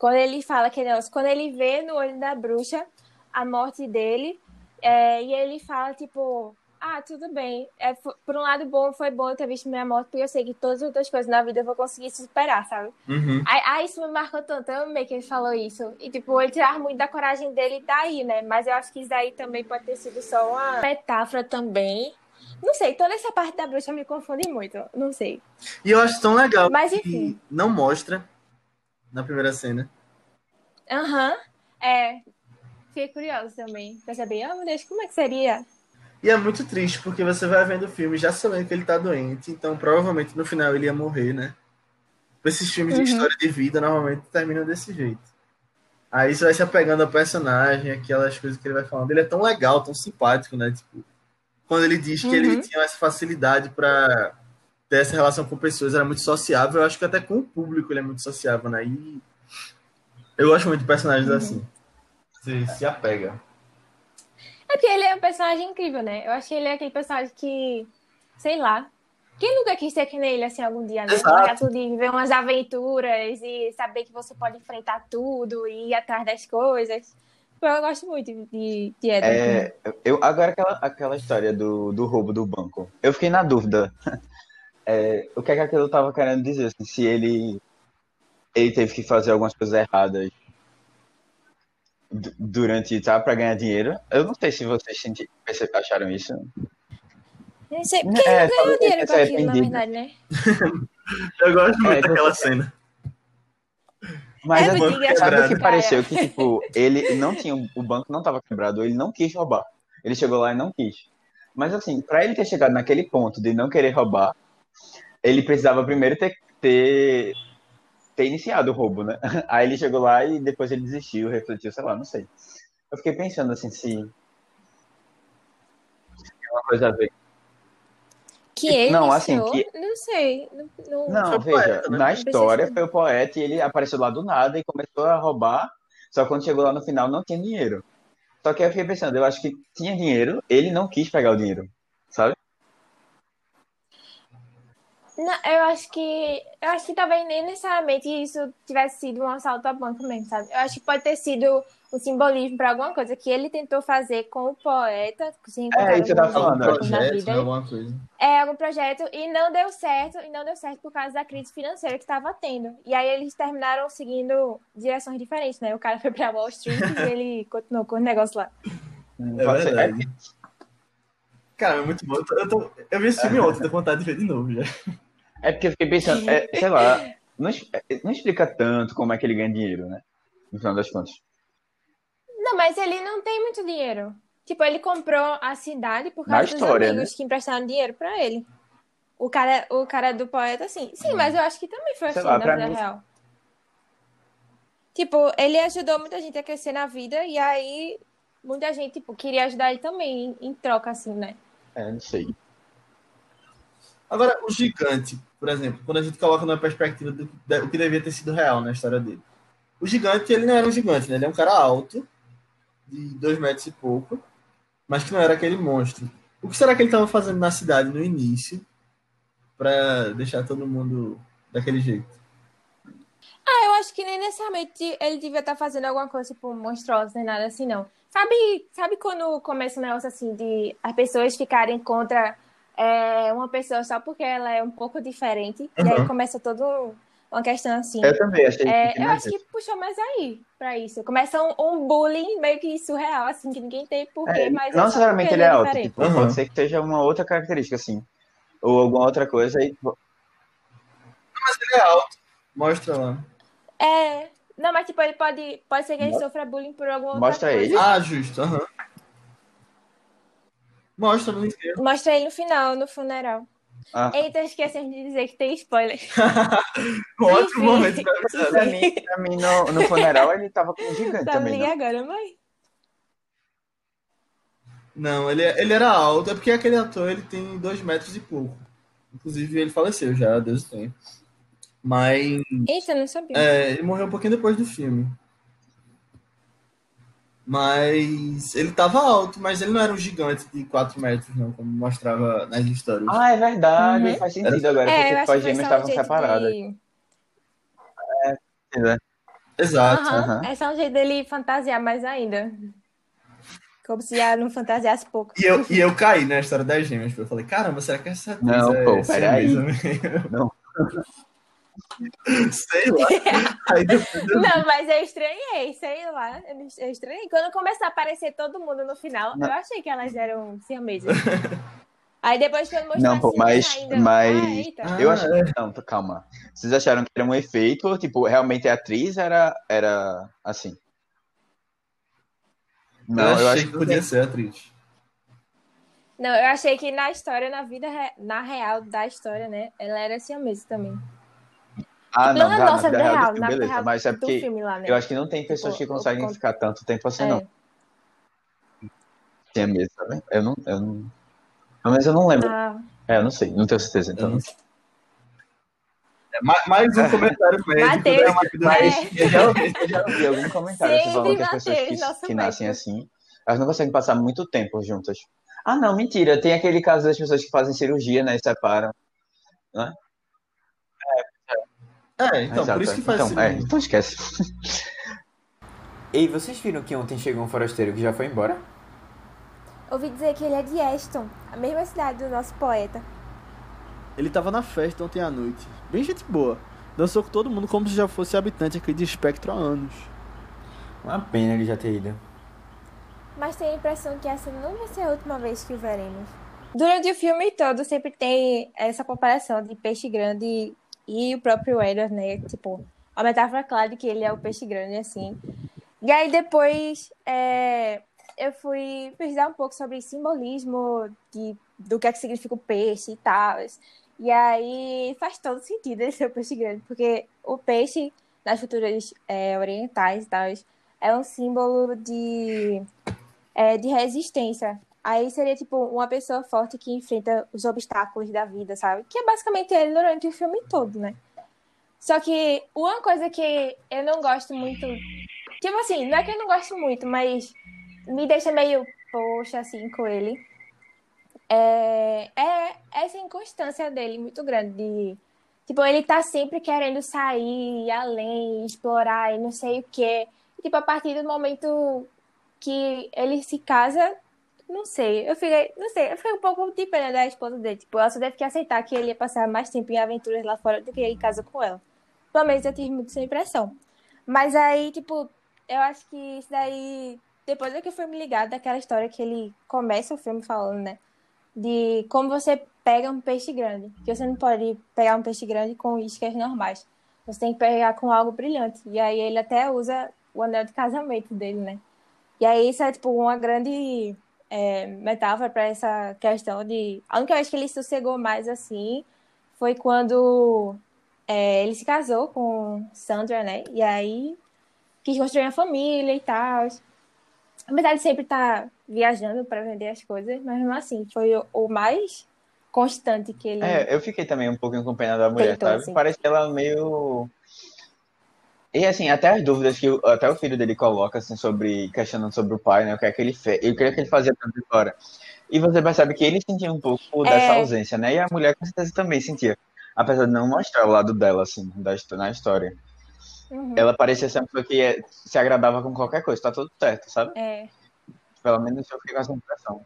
Quando ele fala aquele negócio, quando ele vê no olho da bruxa a morte dele, é, e ele fala, tipo, ah, tudo bem. É, por um lado bom, foi bom eu ter visto minha morte, porque eu sei que todas as outras coisas na vida eu vou conseguir superar, sabe? Uhum. Aí, aí isso me marcou tanto, eu amei que ele falou isso. E, tipo, ele tirava muito da coragem dele daí, né? Mas eu acho que isso daí também pode ter sido só uma metáfora também. Não sei, toda essa parte da bruxa me confunde muito. Não sei. E eu acho tão legal Mas que enfim. não mostra na primeira cena. Aham. É. Fiquei curiosa também. Pra saber, oh meu Deus, como é que seria? E é muito triste, porque você vai vendo o filme já sabendo que ele tá doente, então provavelmente no final ele ia morrer, né? Esses filmes de Uhum. história de vida normalmente terminam desse jeito. Aí você vai se apegando ao personagem, aquelas coisas que ele vai falando. Ele é tão legal, tão simpático, né? Tipo, quando ele diz que ele Uhum. tinha essa facilidade pra ter essa relação com pessoas, era muito sociável. Eu acho que até com o público ele é muito sociável, né? E eu gosto muito de personagens Uhum. assim. Você se apega. É porque ele é um personagem incrível, né? Eu acho que ele é aquele personagem que, sei lá. Quem nunca quis ser que nem ele assim algum dia, né? Exato. Tudo e viver umas aventuras e saber que você pode enfrentar tudo e ir atrás das coisas. Pô, Eu gosto muito de, de Edward. É, eu, agora aquela, aquela história do, do roubo do banco. Eu fiquei na dúvida. É, o que é que aquilo tava querendo dizer? assim, se ele, ele teve que fazer algumas coisas erradas du- durante, tá, pra ganhar dinheiro. Eu não sei se vocês acharam isso. Não sei, porque É, ele não ganhou dinheiro com aquilo, na verdade, né? Eu gosto muito É, daquela eu- cena. Mas É sabe o que pareceu? Que, tipo, ele não tinha, o banco não tava quebrado, ele não quis roubar. Ele chegou lá e não quis. Mas assim, pra ele ter chegado naquele ponto de não querer roubar, ele precisava primeiro ter, ter, ter iniciado o roubo, né? Aí ele chegou lá e depois ele desistiu, refletiu, sei lá, não sei. Eu fiquei pensando assim, se tem uma coisa a ver. Que ele Não, assim, que- não sei. Não, não- Não, Foi o veja, poeta, né? na história foi o poeta e ele apareceu lá do nada e começou a roubar, só que quando chegou lá no final não tinha dinheiro. Só que aí eu fiquei pensando, eu acho que tinha dinheiro, ele não quis pegar o dinheiro, sabe? Não, eu acho que. Eu acho que talvez nem necessariamente isso tivesse sido um assalto a banco mesmo, sabe? Eu acho que pode ter sido um simbolismo para alguma coisa que ele tentou fazer com o poeta, se É, isso que falando, projeto, né, alguma coisa. É, algum projeto, e não deu certo, e não deu certo por causa da crise financeira que estava tendo. E aí eles terminaram seguindo direções diferentes, né? O cara foi pra Wall Street e ele continuou com o negócio lá. É Pode ser- verdade. Cara, é muito bom. Eu, tô- eu, tô- vi esse filme ontem, tenho vontade de ver de novo já. É porque eu fiquei pensando, é, sei lá, não, não explica tanto como é que ele ganha dinheiro, né? No final das contas. Não, mas ele não tem muito dinheiro. Tipo, ele comprou a cidade por causa dos história, amigos que emprestaram dinheiro pra ele. O cara, o cara do poeta, sim. Sim, mas eu acho que também foi Sei assim lá, na vida mim- real. Tipo, ele ajudou muita gente a crescer na vida e aí muita gente, tipo, queria ajudar ele também em troca, assim, né? É, não sei. Agora, o gigante, por exemplo, quando a gente coloca numa perspectiva do do que devia ter sido real na história dele. O gigante, ele não era um gigante, né? Ele é um cara alto, de dois metros e pouco, mas que não era aquele monstro. O que será que ele estava fazendo na cidade no início para deixar todo mundo daquele jeito? Ah, eu acho que nem necessariamente ele devia estar fazendo alguma coisa, tipo, monstruosa, nem nada assim, não. Sabe, sabe quando começa um negócio assim de as pessoas ficarem contra é, uma pessoa só porque ela é um pouco diferente? E aí Uhum. começa todo uma questão assim. Eu também achei É, que eu acho que puxou mais aí pra isso. Começa um, um bullying meio que surreal, assim, que ninguém tem porquê, É, mas não é necessariamente porque ele é alto, tipo, Uhum. pode ser que seja uma outra característica, assim. Ou alguma outra coisa aí. Ele é alto. Mostra lá. É. Não, mas tipo, ele pode, pode ser que ele Mo- sofra bullying por alguma outra Mostra coisa. ele. Ah, justo. aham. Mostra no inteiro. Mostra ele no final, no funeral. Ah. Eita, esquecemos de dizer que tem spoiler. Outro Enfim. momento pra Pra mim, pra mim no, no funeral, ele tava com um gigante Tá também, né? agora, mãe. Não, ele, ele era alto, é porque aquele ator ele tem dois metros e pouco. Inclusive, ele faleceu já, Deus tenha. Mas Eita, não sabia. é, ele morreu um pouquinho depois do filme. Mas ele tava alto, mas ele não era um gigante de 4 metros, não, como mostrava nas histórias. Ah, é verdade, Uhum. faz sentido agora, É, porque tipo, acho as gêmeas um estavam jeito separadas. de... né? Exato. Aham, aham. É só um jeito dele fantasiar mais ainda. Como se já não fantasiasse pouco. E eu, e eu caí na história das gêmeas. Eu falei, caramba, será que essa atriz Não, é pô, peraí. Não. Sei lá. Aí depois eu... Não, mas eu estranhei, sei lá. Eu estranhei. Quando começou a aparecer todo mundo no final, Não. eu achei que elas eram siamesas. Aí depois quando mostrou Não, pô, assim, mas- ainda... mas- Ah. Ah, Eu acho é. Não, tô- calma. Vocês acharam que era um efeito ou, tipo, realmente a atriz era, era assim? Não, eu eu achei acho que podia ser atriz. Não, eu achei que na história, na vida, re- na real da história, né? Ela era siamesa também. Ah, não não, tá, nossa na vida real real, filme, beleza. real Mas é porque lá, né? eu acho que não tem pessoas que conseguem ficar tanto tempo assim, É. não. Tem mesmo, sabe? Eu não, eu não... Pelo menos eu não lembro. Ah, É, eu não sei, não tenho certeza, Eu então. não sei. É, ma- mais um comentário médico Mateus, da equipe do é. Peixe. Realmente, Eu já vi algum comentário Sempre falando que as pessoas que, que nascem assim, elas não conseguem passar muito tempo juntas. Ah, não, mentira. Tem aquele caso das pessoas que fazem cirurgia, né, e separam. É, então, Exato, por isso que faz então, é, então esquece. Ei, vocês viram que ontem chegou um forasteiro que já foi embora? ouvi dizer que ele é de Eston, a mesma cidade do nosso poeta. Ele tava na festa ontem à noite. Bem gente boa. Dançou com todo mundo como se já fosse habitante aqui de Espectro há anos. Uma pena ele já ter ido. Mas tenho a impressão que essa não vai ser a última vez que o veremos. Durante o filme todo sempre tem essa comparação de peixe grande e o próprio Edward, né? Tipo, a metáfora clara de que ele é o peixe grande, assim. E aí depois é, eu fui pesquisar um pouco sobre simbolismo de, do que é que significa o peixe e tal. E aí faz todo sentido ele ser o peixe grande, porque o peixe, nas culturas é, orientais e tal, é um símbolo de, é, de resistência. Aí seria tipo uma pessoa forte que enfrenta os obstáculos da vida, sabe? Que é basicamente ele durante o filme todo, né? Só que uma coisa que eu não gosto muito. Tipo assim, não é que eu não gosto muito, mas me deixa meio poxa assim com ele. É, é essa inconstância dele muito grande. De, tipo, ele tá sempre querendo sair, ir além, explorar e não sei o quê. Tipo, a partir do momento que ele se casa, não sei, eu fiquei, não sei, eu fiquei um pouco de pena da esposa dele. Tipo, ela só deve que aceitar que ele ia passar mais tempo em aventuras lá fora do que em casa com ela. Pelo menos eu tive muito essa impressão. Mas aí, tipo, eu acho que isso daí. Depois é que eu fui me ligar daquela história que ele começa o filme falando, né? De como você pega um peixe grande. Que você não pode pegar um peixe grande com iscas normais. Você tem que pegar com algo brilhante. E aí ele até usa o anel de casamento dele, né? E aí isso é, tipo, uma grande é, metáfora para essa questão de. A única vez que ele sossegou mais assim foi quando é, ele se casou com Sandra, né? E aí quis construir uma família e tal. Apesar de sempre estar tá viajando para vender as coisas, mas mesmo assim, foi o, o mais constante que ele. É, eu fiquei também um com pena da mulher, Tentou, sabe? assim. Parece ela meio. E assim, até as dúvidas que o- até o filho dele coloca, assim, sobre. questionando sobre o pai, né? O que é que ele fez. O que é que ele fazia tanto de fora. E você percebe que ele sentia um pouco dessa É. ausência, né? E a mulher com certeza também sentia. Apesar de não mostrar o lado dela, assim, da, na história. Uhum. Ela parecia ser uma pessoa que é- se agradava com qualquer coisa, tá tudo certo, sabe? É. Pelo menos eu fiquei com essa impressão.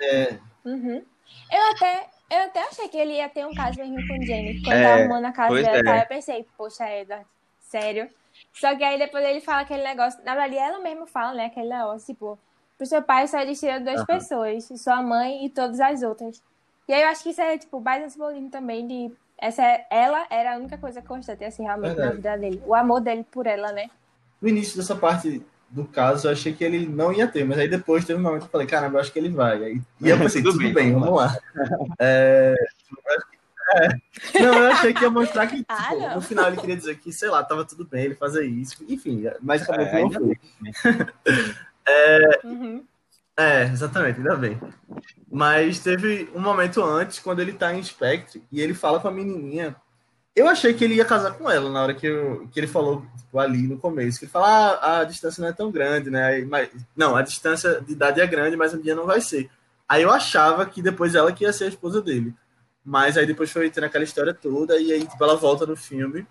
É, Uhum. Eu até, eu até achei que ele ia ter um caso mesmo com Jenny. Quando É, tava arrumando a casa dela, é. tá? eu pensei, poxa, Edward, sério. Só que aí depois ele fala aquele negócio. Na verdade, ela mesma fala, né? Aquele negócio, tipo, pro seu pai só existiram duas Aham. pessoas, sua mãe e todas as outras. E aí eu acho que isso é, tipo, mais um simbolismo também de. Essa, é- ela era a única coisa constante, assim, realmente, na Verdade. vida dele. O amor dele por ela, né? no início dessa parte do caso, eu achei que ele não ia ter, mas aí depois teve um momento que eu falei, caramba, eu acho que ele vai. Aí, e eu pensei, Tudo tudo, bem, bem, vamos lá. É, é. Não, eu achei que ia mostrar que Ah, tipo, no final ele queria dizer que, sei lá, tava tudo bem ele fazer isso. Enfim, mas acabou É, não foi. Uhum. É, exatamente, ainda bem. Mas teve um momento antes, quando ele tá em Spectre, e ele fala com a menininha. Eu achei que ele ia casar com ela na hora que, eu- que ele falou tipo, ali no começo. Que ele fala, ah, a distância não é tão grande, né? Mas, não, a distância de idade é grande, mas um dia não vai ser. Aí eu achava que depois ela que ia ser a esposa dele. Mas aí depois foi tendo aquela história toda, e aí tipo, ela volta no filme.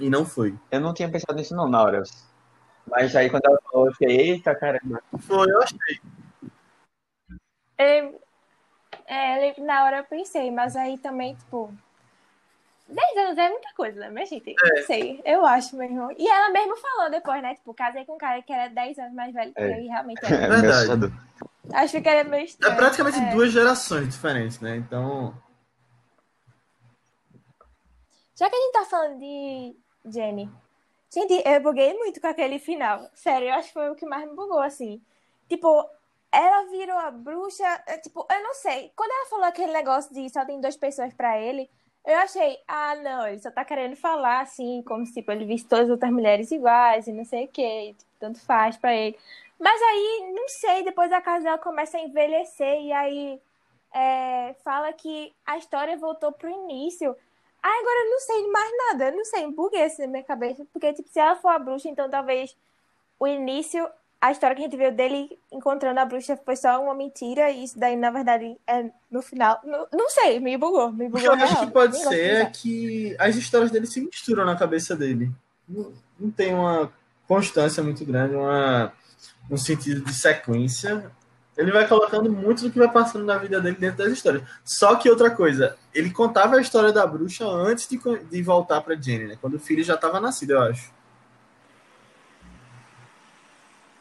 E não foi. Eu não tinha pensado nisso não na hora. Mas aí quando ela falou, eu fiquei, eita caramba. Foi, eu achei. Ele, é, ele- na hora eu pensei, mas aí também, tipo. 10 anos é muita coisa, né, minha gente? Não sei, eu acho mesmo. E ela mesmo falou depois, né? Tipo, casei com um cara que era 10 anos mais velho que É. eu e realmente É era. meio Verdade. Acho que era meio É estranho. praticamente É. duas gerações diferentes, né? Então. Já que a gente tá falando de Jenny, gente, eu buguei muito com aquele final. Sério, eu acho que foi o que mais me bugou, assim. Tipo, ela virou a bruxa. é, Tipo, eu não sei. Quando ela falou aquele negócio de só tem duas pessoas pra ele, eu achei, ah, não, ele só tá querendo falar assim, como se tipo, ele visse todas as outras mulheres iguais e não sei o que, tipo, tanto faz pra ele. Mas aí, não sei, depois a casa dela começa a envelhecer e aí é, fala que a história voltou pro início. Ah, agora eu não sei de mais nada, eu não sei, buguei isso na minha cabeça, porque tipo, se ela for a bruxa, então talvez o início, a história que a gente viu dele encontrando a bruxa foi só uma mentira, e isso daí, na verdade, é no final. Não, não sei, me bugou, me O bugou. que eu acho que pode ser é que as histórias dele se misturam na cabeça dele. Não, não tem uma constância muito grande, uma, um sentido de sequência. Ele vai colocando muito do que vai passando na vida dele dentro das histórias. Só que outra coisa, ele contava a história da bruxa antes de, de voltar pra Jenny, né? Quando o filho já estava nascido, eu acho.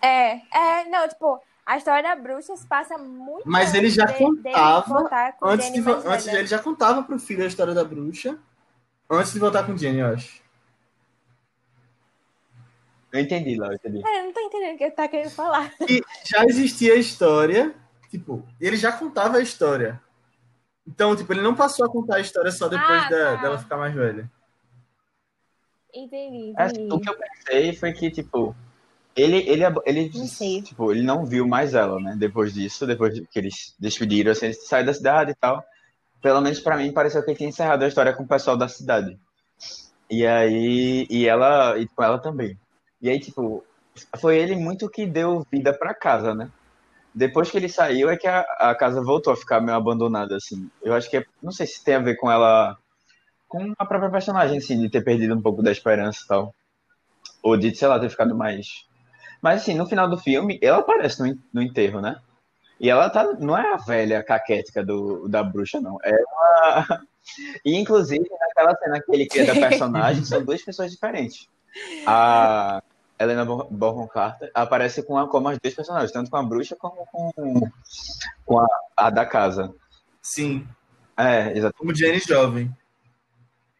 É, é, não, tipo, a história da bruxa se passa muito Mas ele já de- contava com Antes Jenny de, antes ele já contava pro filho a história da bruxa. Antes de voltar com Jenny, eu acho. Eu entendi, Léo, eu entendi. É, eu não tô entendendo o que ele tá querendo falar. E já existia a história, tipo, ele já contava a história. Então, tipo, ele não passou a contar a história só depois Ah, da- tá. dela ficar mais velha. Entendi, Assim, entendi. o que eu pensei foi que, tipo, ele, ele, ele, Não sei. tipo, ele não viu mais ela, né? Depois disso, depois que eles despediram, assim, ele saiu da cidade e tal. Pelo menos pra mim, pareceu que ele tinha encerrado a história com o pessoal da cidade. E aí, e ela, e com ela também. E aí, tipo, foi ele muito que deu vida pra casa, né? Depois que ele saiu, é que a, a casa voltou a ficar meio abandonada, assim. Eu acho que, é, não sei se tem a ver com ela, com a própria personagem, assim, de ter perdido um pouco da esperança e tal. Ou de, sei lá, ter ficado mais. Mas assim, no final do filme, ela aparece no, no enterro, né? E ela tá, não é a velha caquética do, da bruxa, não. É uma. E inclusive, naquela cena que ele cria da personagem, são duas pessoas diferentes. A Helena Bo- Bonham Carter aparece com a, como as duas personagens, tanto com a bruxa como com, com a, a da casa. Sim, É, exato. como Jenny jovem.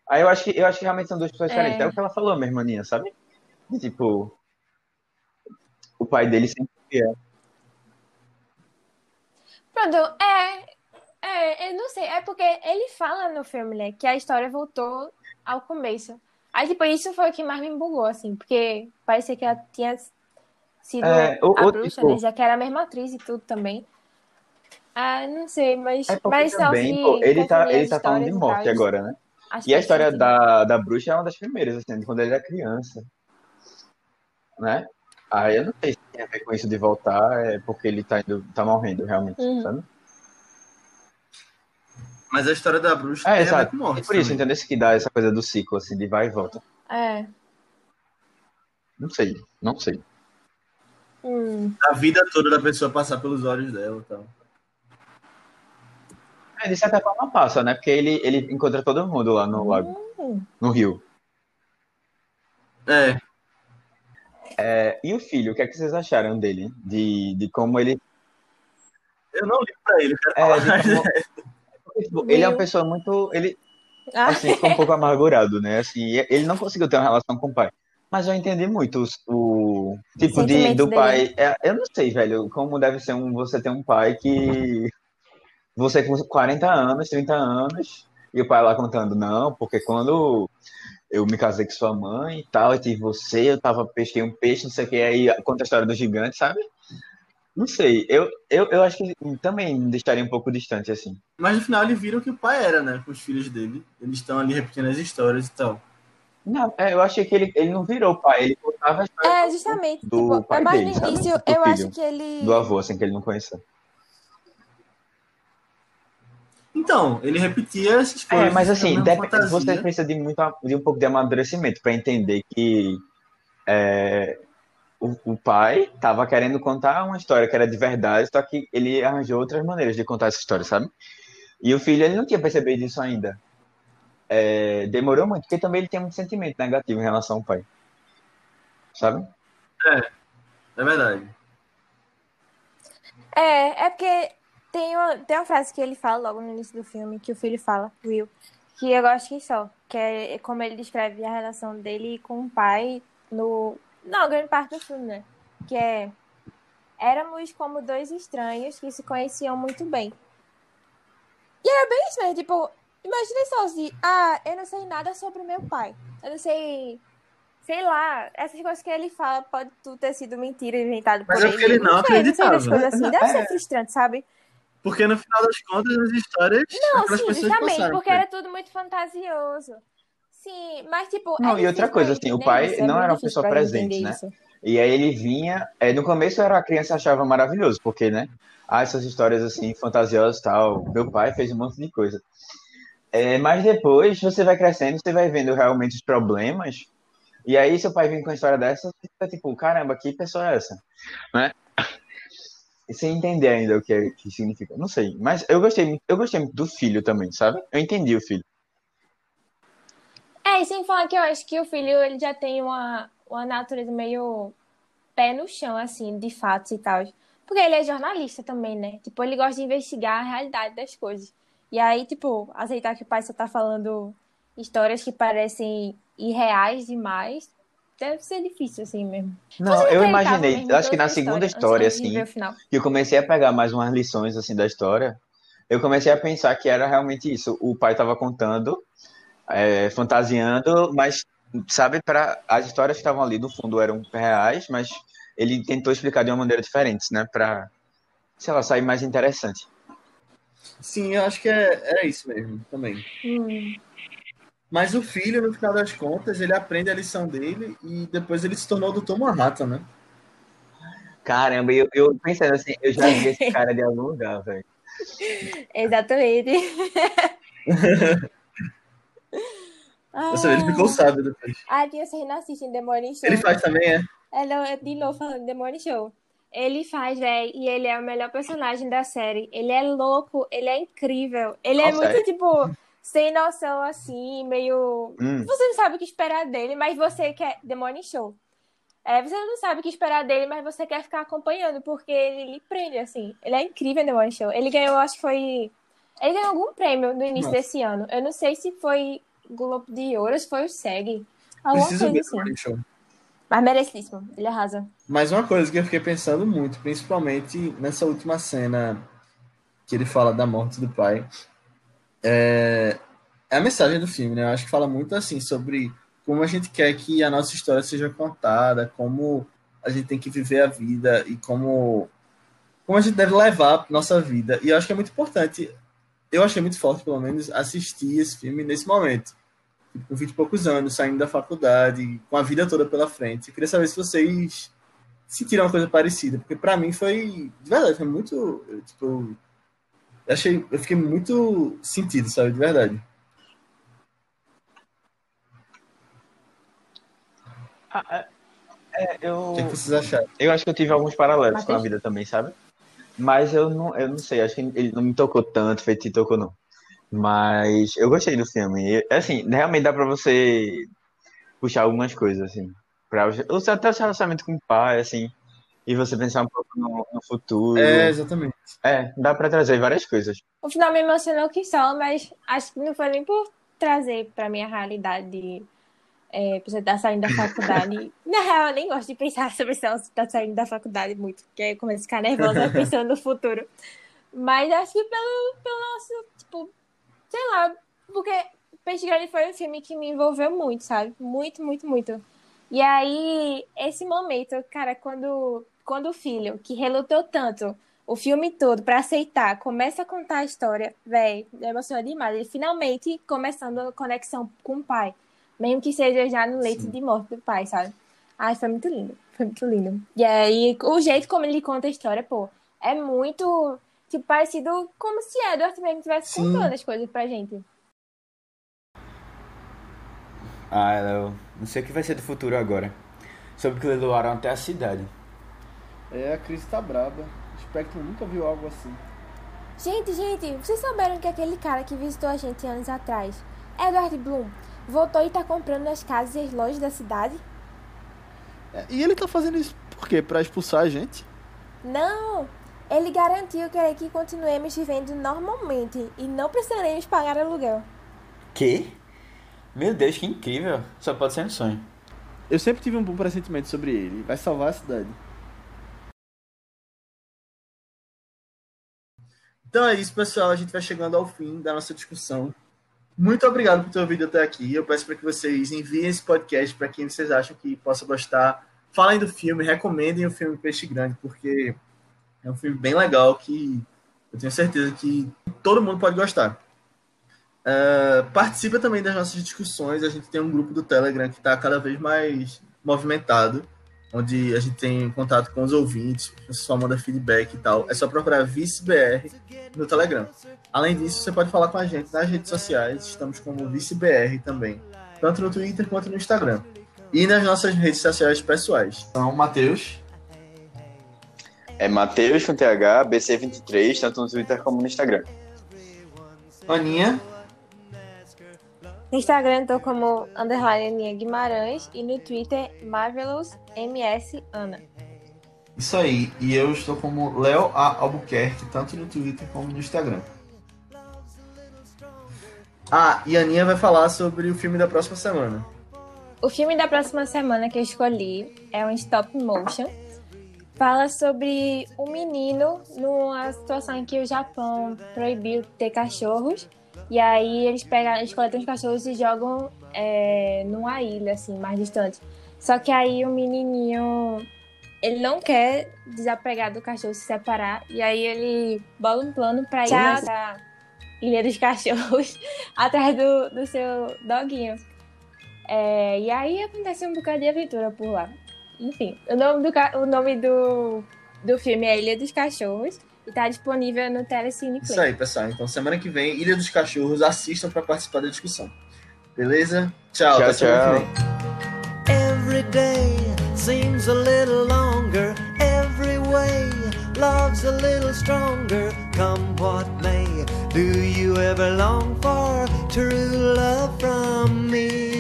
Aí eu acho que eu acho que realmente são duas pessoas É. diferentes. É o que ela falou, minha irmãinha, sabe? De, tipo, o pai dele sempre é. Pronto, é, é. Eu não sei. É porque ele fala no filme, né? Que a história voltou ao começo. Aí, tipo, isso foi o que mais me bugou, assim. Porque parecia que ela tinha sido É, o- a o- bruxa, tipo- né? Já que era a mesma atriz e tudo também. Ah, não sei, mas. É mas só também, pô, ele tá, ele tá falando de morte tal, agora, né? E a história da, da bruxa é uma das primeiras, assim, de quando ele era criança. Né? Aí eu não sei se tem a ver com isso de voltar, é porque ele tá, indo, tá morrendo realmente, Uhum. sabe? Mas a história da bruxa É, exato. com morte. E por isso, também. entendeu? Isso que dá essa coisa do ciclo, assim, de vai e volta. É. Não sei, não sei. Hum. A vida toda da pessoa passar pelos olhos dela e tal. É, de certa forma passa, né? Porque ele, ele encontra todo mundo lá no lago, Hum. no rio. É, É, e o filho, o que é que vocês acharam dele? De, de como ele. eu não ligo pra ele, eu quero É, falar. de como- tipo, ele é uma pessoa muito. Ele, Ah, assim, ficou um pouco amargurado, né? Assim, ele não conseguiu ter uma relação com o pai. Mas eu entendi muito os- o tipo de, do dele. pai. É, eu não sei, velho, como deve ser um, você ter um pai que. Você com 40 anos, 30 anos, e o pai lá contando, não, porque quando eu me casei com sua mãe e tal, eu tive você, eu tava, pesquei um peixe, não sei o que, aí conta a história do gigante, sabe? Não sei, eu, eu, eu acho que também me deixaria um pouco distante, assim. Mas no final ele vira o que o pai era, né? Com os filhos dele. Eles estão ali repetindo as histórias e tal. Não, é, eu achei que ele, ele não virou pai, ele contava É, justamente. do tipo, pai é mais dele, no sabe? início, Do eu filho. acho que ele. do avô, assim, que ele não conhecia. Então, ele repetia essas coisas. É, mas assim, você precisa de, muito, de um pouco de amadurecimento para entender que é, o, o pai estava querendo contar uma história que era de verdade, só que ele arranjou outras maneiras de contar essa história, sabe? E o filho, ele não tinha percebido isso ainda. É, demorou muito, porque também ele tem muito sentimento negativo em relação ao pai. Sabe? É verdade. É, é porque tem uma, tem uma frase que ele fala logo no início do filme, que o filho fala, Will, que eu gosto que só, que é como ele descreve a relação dele com o pai no. Não, grande parte do filme, né? Que é. Éramos como dois estranhos que se conheciam muito bem. E era bem isso mesmo, tipo, imagina só assim, ah, eu não sei nada sobre meu pai. Eu não sei. Sei lá, essas coisas que ele fala pode tudo ter sido mentira, inventado Mas por é porque ele não sei, não sei das acreditava. coisas assim. Deve É. ser frustrante, sabe? Porque no final das contas, as histórias. Não, sim, justamente, porque por era tudo muito fantasioso. Sim, mas tipo. Não, e outra coisa, assim, o pai isso, é não era uma pessoa presente, né? isso. E aí ele vinha. é, no começo era a criança achava maravilhoso, porque, né? Ah, essas histórias assim, fantasiosas e tal. Meu pai fez um monte de coisa. É, mas depois você vai crescendo, você vai vendo realmente os problemas. E aí seu pai vem com uma história dessa, você fica tipo, caramba, que pessoa é essa? Né? E sem entender ainda o que, é, que significa. Não sei. Mas eu gostei, eu gostei muito do filho também, sabe? Eu entendi o filho. É, e sem falar que eu acho que o filho ele já tem uma, uma natureza meio pé no chão, assim, de fatos e tal. Porque ele é jornalista também, né? Tipo, ele gosta de investigar a realidade das coisas. E aí, tipo, aceitar que o pai só tá falando histórias que parecem irreais demais, deve ser difícil, assim mesmo. Não, Você eu imaginei. Eu acho que na segunda história, de assim, que eu comecei a pegar mais umas lições assim da história, eu comecei a pensar que era realmente isso. O pai estava contando, é, fantasiando, mas sabe, para as histórias que estavam ali no fundo eram reais, mas ele tentou explicar de uma maneira diferente, né, para sei lá, sair mais interessante. Sim, eu acho que é, é isso mesmo também. Hum. Mas o filho, no final das contas, ele aprende a lição dele e depois ele se tornou o Dr. Manhattan, né? Caramba, eu, eu pensando assim, eu já vi esse cara de algum lugar, velho. Exatamente. Ou seja, ele ficou sábio depois. Ah, vocês não assistem The Morning Show. Ele faz também, é? É, não, é de novo falando The Morning Show. Ele faz, velho, e ele é o melhor personagem da série. Ele é louco, ele é incrível. Ele é Nossa, muito, é? tipo, sem noção, assim, meio. Hum. Você não sabe o que esperar dele, mas você quer. The Morning Show. É, você não sabe o que esperar dele, mas você quer ficar acompanhando, porque ele lhe prende, assim. Ele é incrível no The Morning Show. Ele ganhou, acho que foi. Ele ganhou algum prêmio no início Nossa. desse ano. Eu não sei se foi Globo de Ouro, se foi o SEG. Alguma Preciso coisa ver assim. Show. Mas merecidíssimo. Ele arrasa. Mas uma coisa que eu fiquei pensando muito, principalmente nessa última cena que ele fala da morte do pai. É, é a mensagem do filme, né? Eu acho que fala muito assim sobre como a gente quer que a nossa história seja contada, como a gente tem que viver a vida e como como a gente deve levar a nossa vida. E eu acho que é muito importante. Eu achei muito forte, pelo menos, assistir esse filme nesse momento. Tipo, com 20 e poucos anos, saindo da faculdade, com a vida toda pela frente. Eu queria saber se vocês sentiram uma coisa parecida, porque para mim foi, de verdade, foi muito, tipo, eu achei, eu fiquei muito sentido, sabe, de verdade. Ah, é, eu... O que, é que vocês acharam? Eu acho que eu tive alguns paralelos Matheus? com a vida também, sabe? Mas eu não, eu não sei, acho que ele não me tocou tanto, feito tocou não. Mas eu gostei do filme. E, assim, realmente dá pra você puxar algumas coisas, assim. Pra, até o seu relacionamento com o pai, assim. E você pensar um pouco no, no futuro. É, exatamente. É, dá pra trazer várias coisas. O final me emocionou que só, mas acho que não foi nem por trazer pra minha realidade de é, pessoa estar saindo da faculdade. Na real, eu nem gosto de pensar sobre se ela está saindo da faculdade muito, porque aí eu começo a ficar nervosa pensando no futuro. Mas acho que pelo, pelo nosso, tipo, sei lá, porque Peixe Grande foi um filme que me envolveu muito, sabe? Muito, muito, muito. E aí, esse momento, cara, quando, quando o filho, que relutou tanto o filme todo pra aceitar, começa a contar a história, véi, emociona demais. Ele finalmente começando a conexão com o pai. Mesmo que seja já no leito Sim. de morte do pai, sabe? Ai, foi muito lindo. Foi muito lindo. E aí, o jeito como ele conta a história, pô, é muito, tipo, parecido como se Edward mesmo estivesse contando as coisas pra gente. Ah, Léo, não sei o que vai ser do futuro agora. Soube que levaram até a cidade. É, a crise tá braba. O Spectrum nunca viu algo assim. Gente, gente, vocês souberam que aquele cara que visitou a gente anos atrás, Edward Bloom, voltou e tá comprando as casas e as lojas da cidade? É, e ele tá fazendo isso por quê? Pra expulsar a gente? Não! Ele garantiu querer que continuemos vivendo normalmente e não precisaremos pagar aluguel. Que? Meu Deus, que incrível. Só pode ser um sonho. Eu sempre tive um bom pressentimento sobre ele. Vai salvar a cidade. Então é isso, pessoal. A gente vai chegando ao fim da nossa discussão. Muito obrigado por ter ouvido até aqui. Eu peço para que vocês enviem esse podcast para quem vocês acham que possa gostar. Falem do filme, recomendem o filme Peixe Grande, porque é um filme bem legal que eu tenho certeza que todo mundo pode gostar. Uh, participa também das nossas discussões. A gente tem um grupo do Telegram que está cada vez mais movimentado, onde a gente tem contato com os ouvintes, o pessoal manda feedback e tal. É só procurar ViceBR no Telegram. Além disso, você pode falar com a gente nas redes sociais. Estamos como ViceBR também, tanto no Twitter quanto no Instagram. E nas nossas redes sociais pessoais. Então, Matheus. É Matheus com TH, BC23, tanto no Twitter como no Instagram. Aninha. No Instagram eu tô como underline Aninha Guimarães e no Twitter Marvelous MS Ana. Isso aí. E eu estou como Léo A. Albuquerque, tanto no Twitter como no Instagram. Ah, e a Aninha vai falar sobre o filme da próxima semana. O filme da próxima semana que eu escolhi é um stop motion. Fala sobre um menino numa situação em que o Japão proibiu ter cachorros. E aí eles pegam, eles coletam os cachorros e jogam é, numa ilha, assim, mais distante. Só que aí o menininho, ele não quer desapegar do cachorro, se separar. E aí ele bola um plano pra ir pra Ilha dos Cachorros, atrás do, do seu doguinho. É, e aí acontece um bocado de aventura por lá. Enfim, o nome do, o nome do, do filme é Ilha dos Cachorros e tá disponível no Telecine Isso Play. aí, pessoal. Então, semana que vem, Ilha dos Cachorros, assistam para participar da discussão. Beleza? Tchau, Tchau, até semana que tchau. vem. Every day seems a little longer. Every way, love's a little stronger. Come what may, do you ever long for true love from me?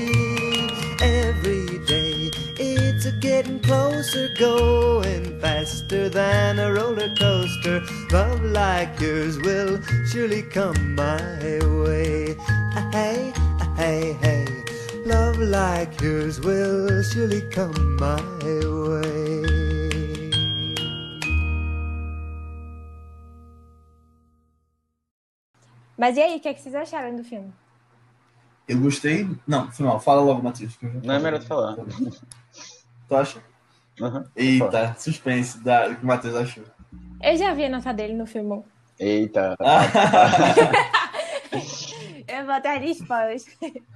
Getting closer, going faster than a roller coaster. Love like yours will surely come my way. Ah, hey, ah, hey, hey. Love like yours will surely come my way. Mas e aí, o que, é que vocês acharam do filme? Eu gostei. Não, foi mal. Fala logo, Matheus. que eu já Não é melhor falar. Tu acha? Uhum. Eita, suspense da, do que o Matheus achou. Eu já vi a nota dele no filme. Eita. Eu vou de spoilers.